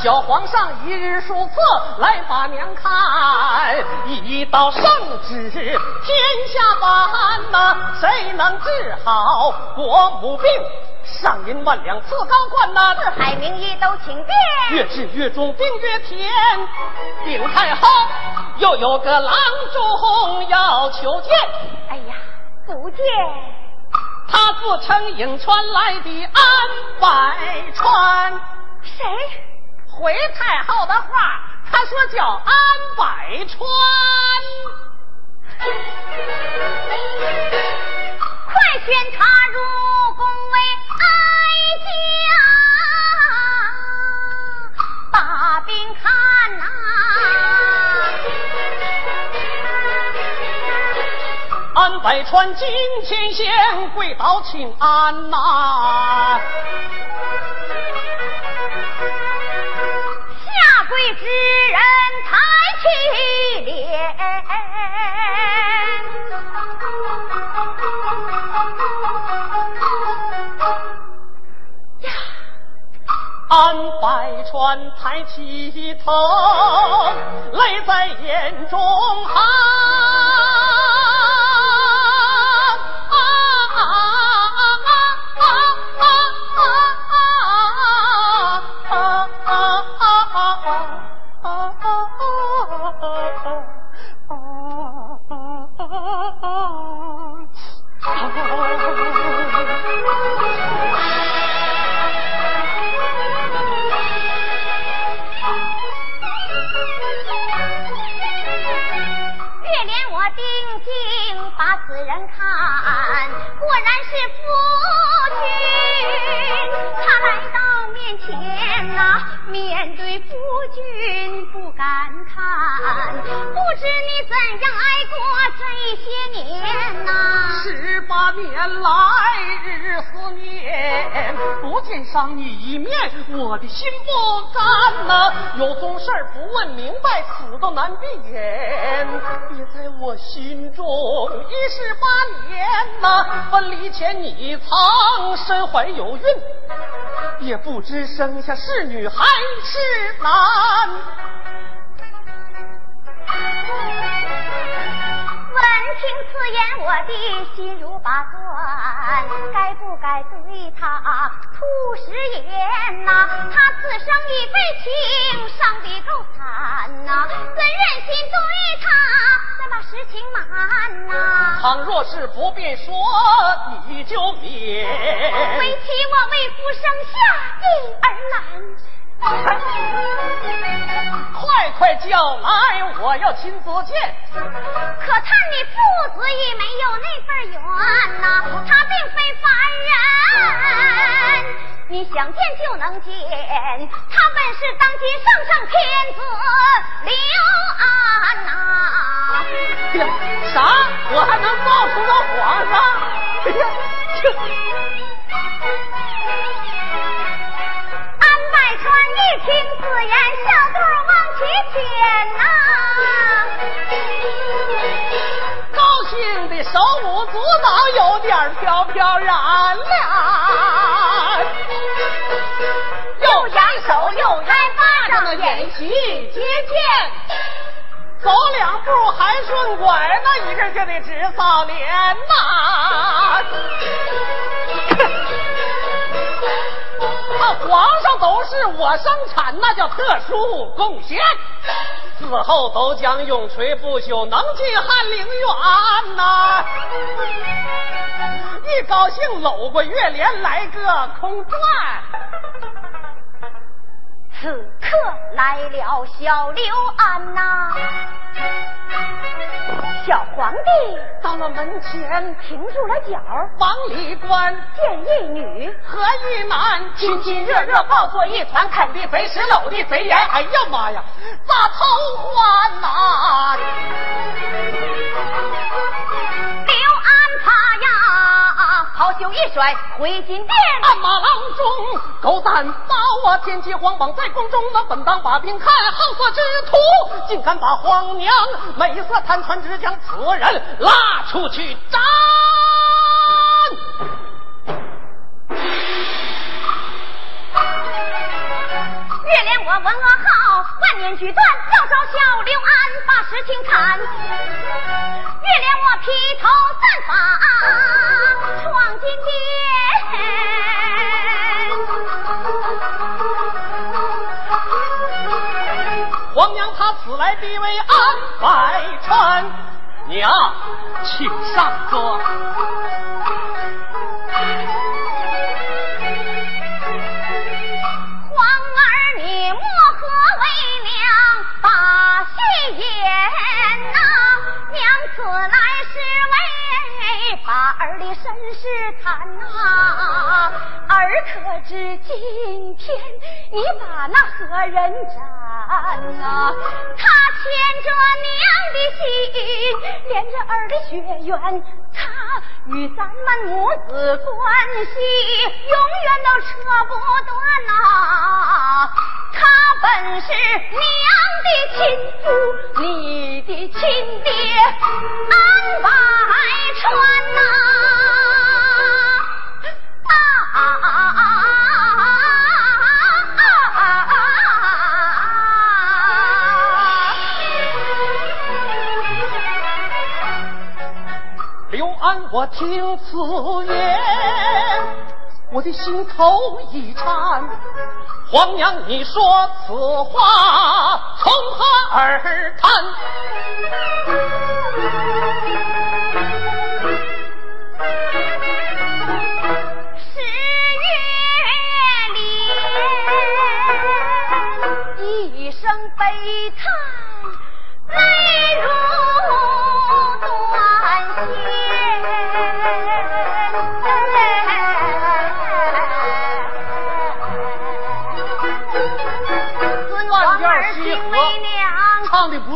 小皇上一日数次来把娘看，一道圣旨天下万呐，谁能治好国母病？赏银万两赐高官呐，四海名医都请便，越治越重病越甜。病太后，又有个郎中要求见。哎呀，不见。他自称颍川来的安百川。谁？回太后的话，他说叫安百川。快宣他入宫为哀家，百川金钱仙跪倒请安呐。下跪之人抬起脸呀，安百川抬起头，泪在眼中含。难闭眼。别在我心中一十八年呐，分离前你曾身怀有孕，也不知生下是女还是男。听此言，我的心如拔钻，该不该对他吐实言呐？他此生已被情伤的够惨呐，怎忍心对他再把实情瞒呐？倘若是不便说，你就免。为妻我为夫生下一儿男。快快叫来，我要亲自见。可叹你父子已没有那份缘呐，他并非凡人，你想见就能见，他本是当今圣上天子刘安呐。啥？我还能冒充个皇上？哎呀，点飘飘然了，又扬手又开巴掌，演习接见，走两步还顺拐，那一个人家的直扫脸呐。皇上都是我生产，那叫特殊贡献。死后都将永垂不朽，能进翰林院呐。一高兴搂过月莲来个空转。此刻来了小刘安呐，小皇帝到了门前停住了脚，往里观见一女和一男亲亲热热抱作一团，啃的贼石搂的贼严。哎呀妈呀，咋偷欢呐？袍袖一甩，回金殿。鞍马郎中，狗胆包啊天机皇榜在宫中，那本当把兵看，好色之徒竟敢把皇娘美色贪穿，只将此人拉出去斩。月莲我闻噩耗，万年举断，要找小刘安把事情谈。月莲我披头散发闯进殿。皇娘她此来必为安百川，娘，请上座。的身世谈呐，儿可知今天你把那何人斩呐？他牵着娘的心，连着儿的血缘，他与咱们母子关系永远都扯不断呐。他本是娘的亲夫，你的亲爹安百川呐。啊啊啊啊刘安我听此言，我的心头一颤。皇娘，你说此话从何而谈？十月里，一声悲叹，泪如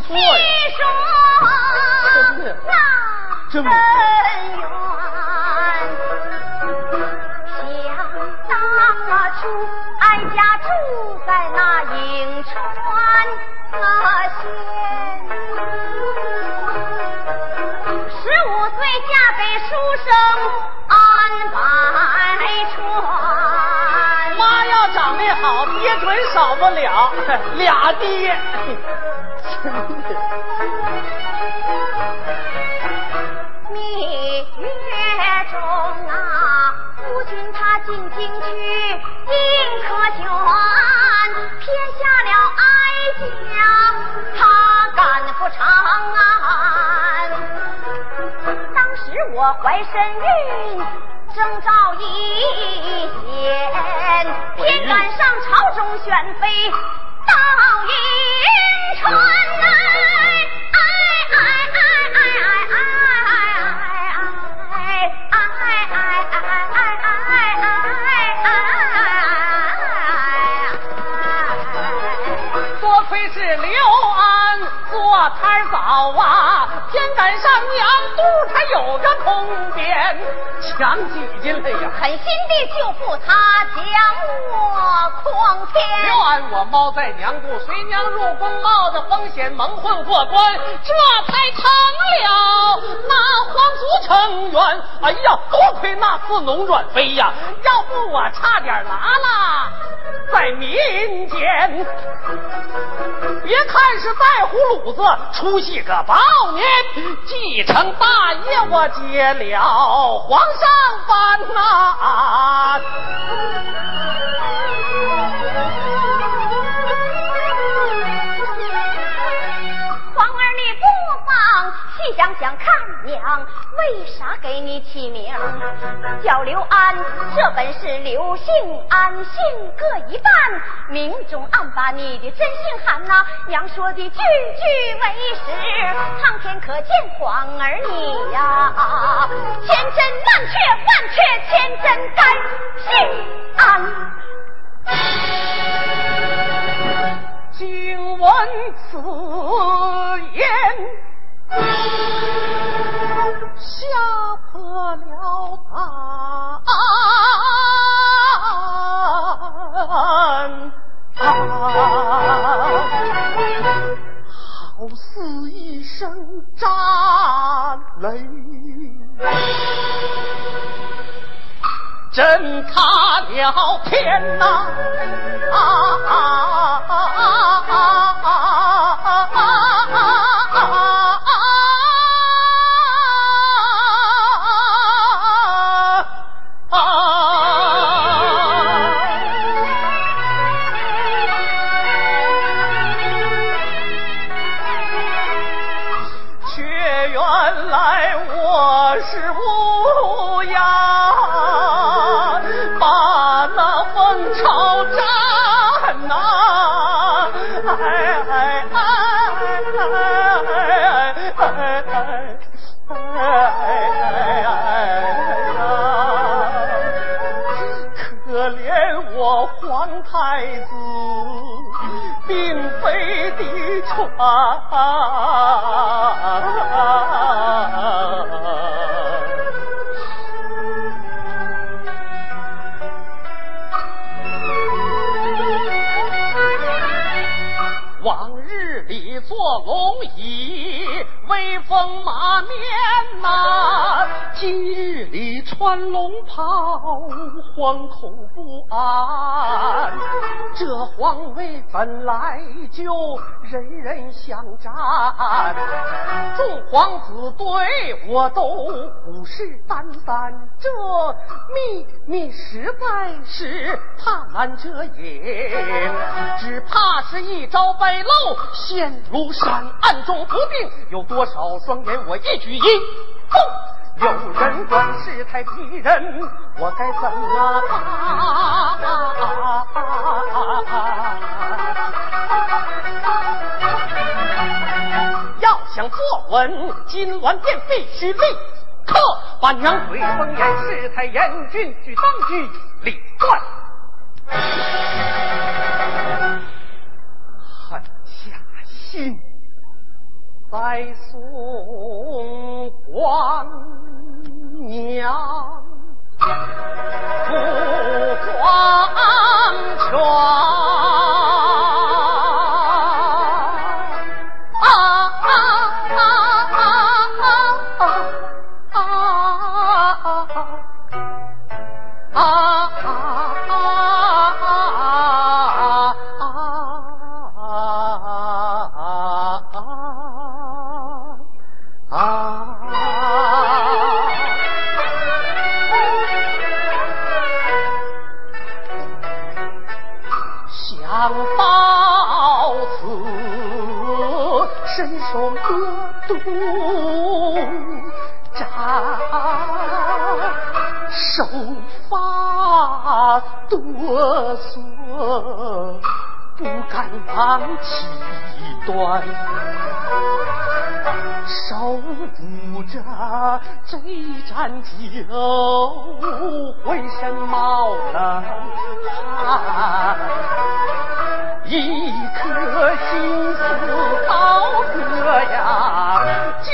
不错呀，真的，真俩爹。蜜月中啊，夫君他进京去迎科选，撇下了哀家，他赶赴长安。当时我怀身孕，征召一挤进来呀，狠心的就付他将我诓骗。又安我猫在娘肚，随娘入宫，冒着风险蒙混过关，这才成了那皇族成员。哎呀，多亏那次龙转飞呀，要不我差点拉拉在民间。别看是带葫芦子，出息个包年，继承大业我接了皇上班呐。想想看，娘为啥给你起名叫刘安？这本是刘姓安姓各一半，明中暗把你的真姓喊呐。娘说的句句为实，苍天可见皇儿你呀，千真万确，万确千真，该姓安。听闻此言。吓破了胆，好似一声炸雷，震塌了天呐！原来我是乌鸦。里穿龙袍惶恐不安，这皇位本来就人人想占，众皇子对我都虎视眈眈，这秘密实在是怕难遮掩，只怕是一朝败露，陷入山暗中不定有多少双眼，我一举一动。有人管事太逼人，我该怎么办？要想坐稳金銮殿，必须立刻把娘鬼封严，世态严峻，举当局理断，狠下心再送皇。狼刀刺身手各督，长手发哆嗦，不敢往起端。手扶着这一盏酒，浑身冒冷汗，一颗心似刀割呀，就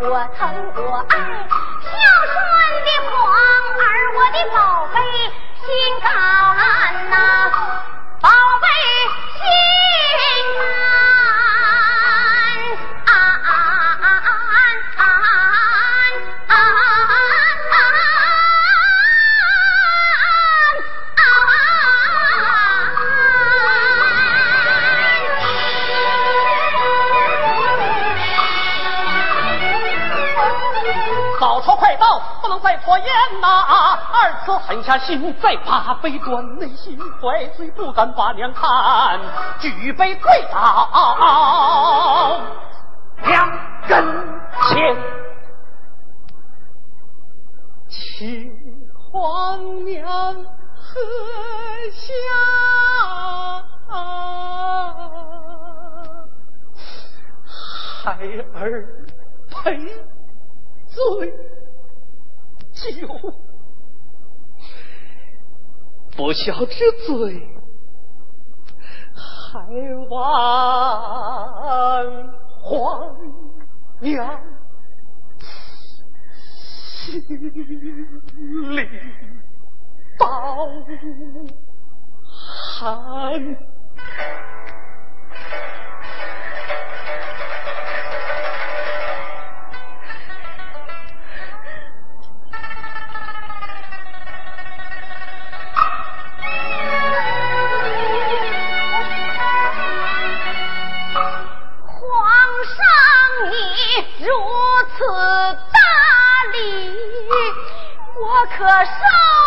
我疼。我狠下心，再把杯端，内心怀罪，不敢把娘看，举杯对倒，两根前。请皇娘喝下。孩儿陪醉酒。不孝之罪，还望皇娘心里包涵。可上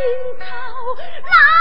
心口来。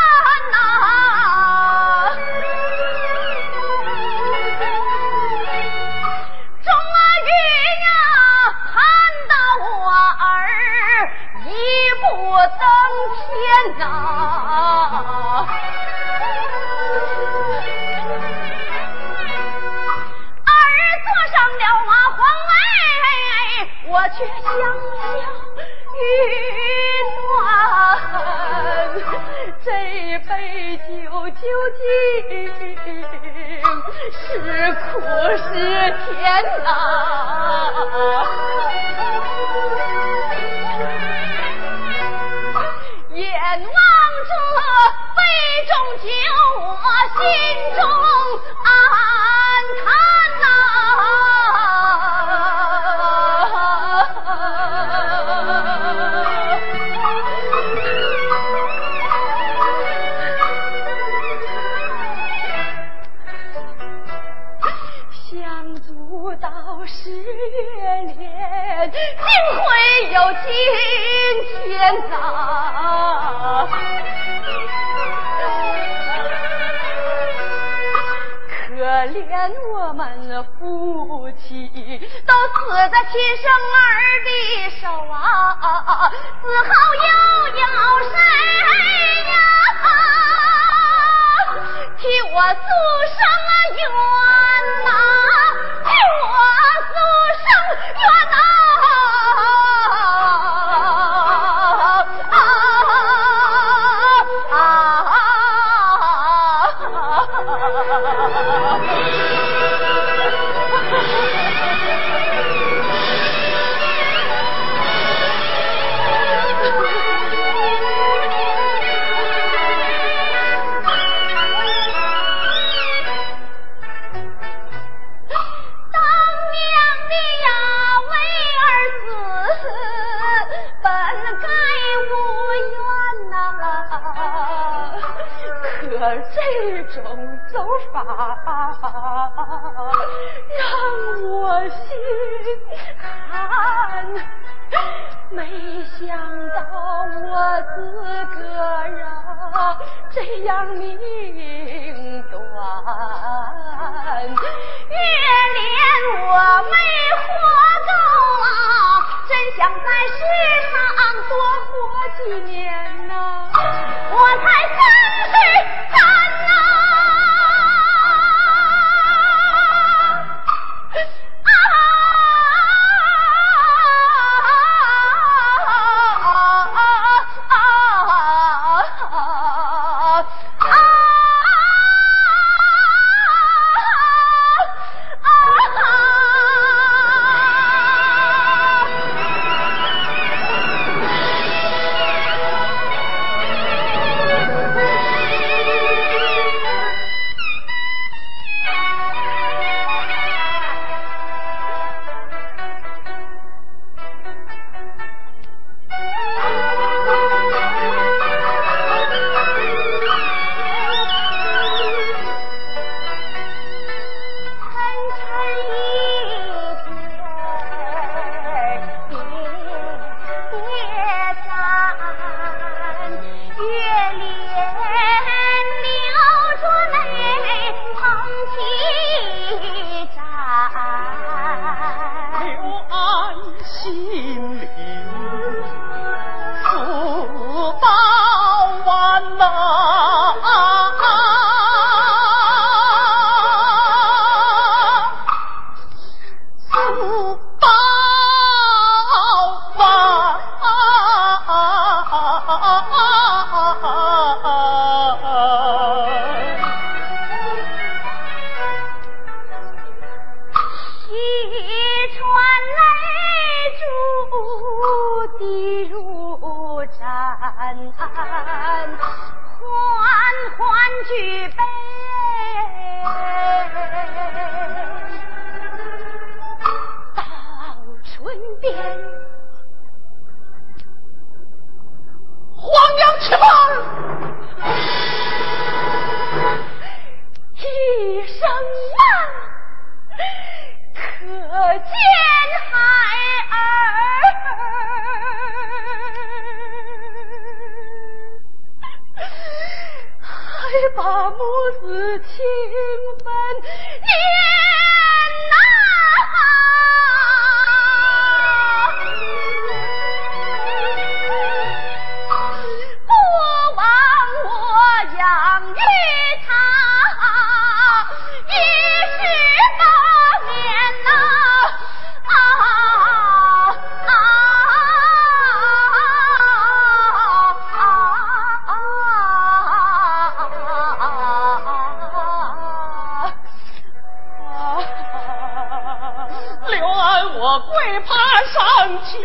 中酒，我心中啊。都死在亲生儿的手啊死后又有谁呀？替我诉说法让我心寒，没想到我自个儿这样命短，月连我没活够啊，真想在世上多活几年呐，我才失